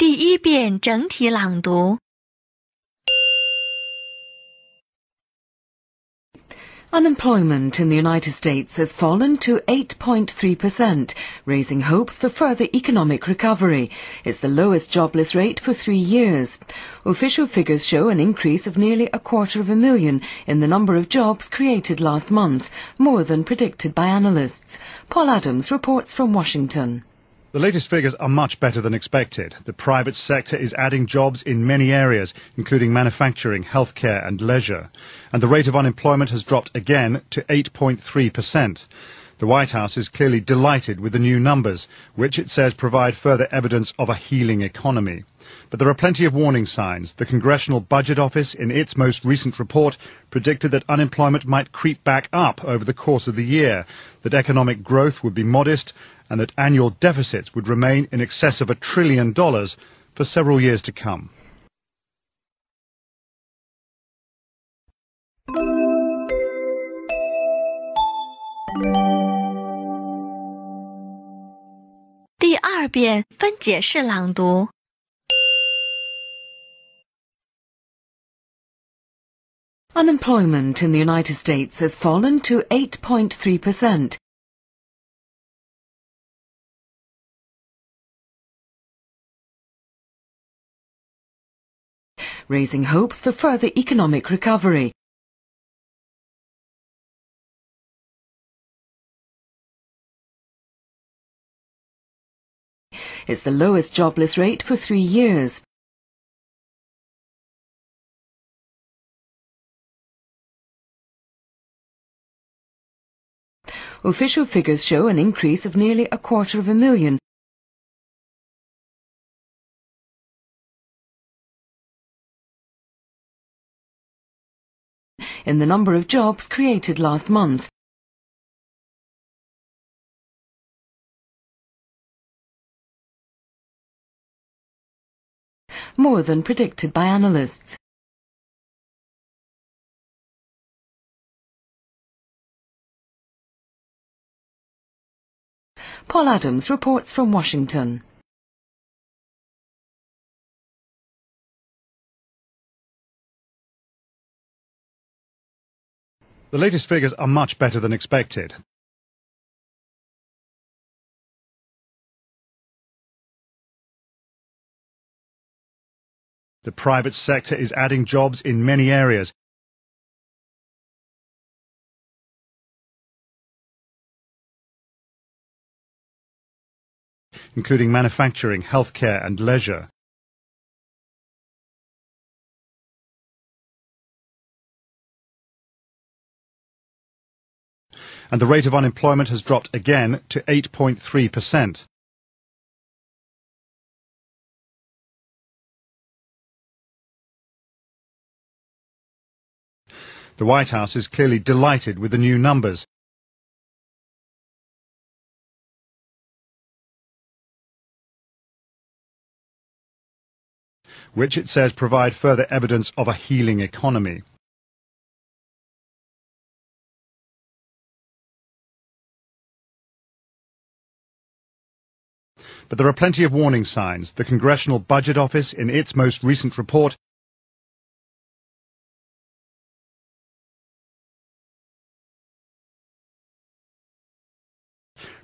第一遍整体朗读。 Unemployment in the United States has fallen to 8.3%, raising hopes for further economic recovery. It's the lowest jobless rate for three years. Official figures show an increase of nearly a quarter of a million in the number of jobs created last month, more than predicted by analysts. Paul Adams reports from Washington. The latest figures are much better than expected. The private sector is adding jobs in many areas, including manufacturing, healthcare and leisure. And the rate of unemployment has dropped again to 8.3%. The White House is clearly delighted with the new numbers, which it says provide further evidence of a healing economy. But there are plenty of warning signs. The Congressional Budget Office, in its most recent report, predicted that unemployment might creep back up over the course of the year, that economic growth would be modest, and that annual deficits would remain in excess of a trillion dollars for several years to come. Unemployment in the United States has fallen to 8.3%, raising hopes for further economic recovery. It's the lowest jobless rate for three years. Official figures show an increase of nearly a quarter of a million in the number of jobs created last month. More than predicted by analysts. Paul Adams reports from Washington. The latest figures are much better than expected. The private sector is adding jobs in many areas, including manufacturing, healthcare and leisure. And the rate of unemployment has dropped again to 8.3%. The White House is clearly delighted with the new numbers. which it says provide further evidence of a healing economy. But there are plenty of warning signs. The Congressional Budget Office, in its most recent report,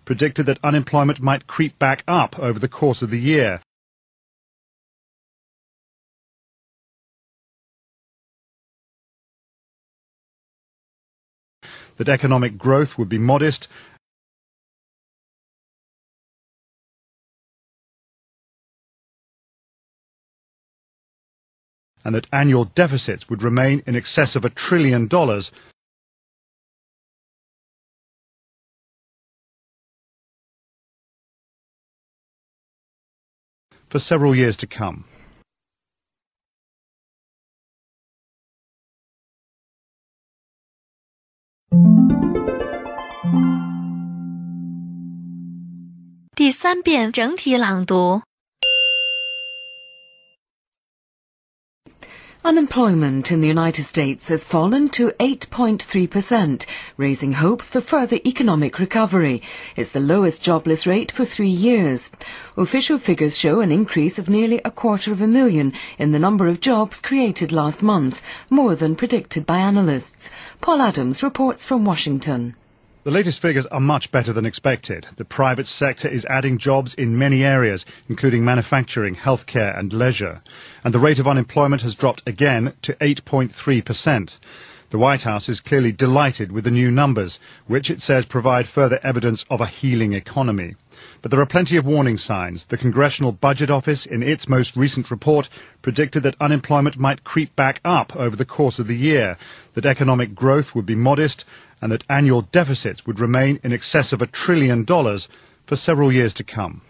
predicted that unemployment might creep back up over the course of the year. That economic growth would be modest and that annual deficits would remain in excess of a trillion dollars for several years to come. Unemployment in the United States has fallen to 8.3%, raising hopes for further economic recovery. It's the lowest jobless rate for three years. Official figures show an increase of nearly a quarter of a million in the number of jobs created last month, more than predicted by analysts. Paul Adams reports from Washington. The latest figures are much better than expected. The private sector is adding jobs in many areas, including manufacturing, healthcare and leisure. And the rate of unemployment has dropped again to 8.3%. The White House is clearly delighted with the new numbers, which it says provide further evidence of a healing economy. But there are plenty of warning signs. The Congressional Budget Office, in its most recent report, predicted that unemployment might creep back up over the course of the year, that economic growth would be modest, and that annual deficits would remain in excess of a trillion dollars for several years to come.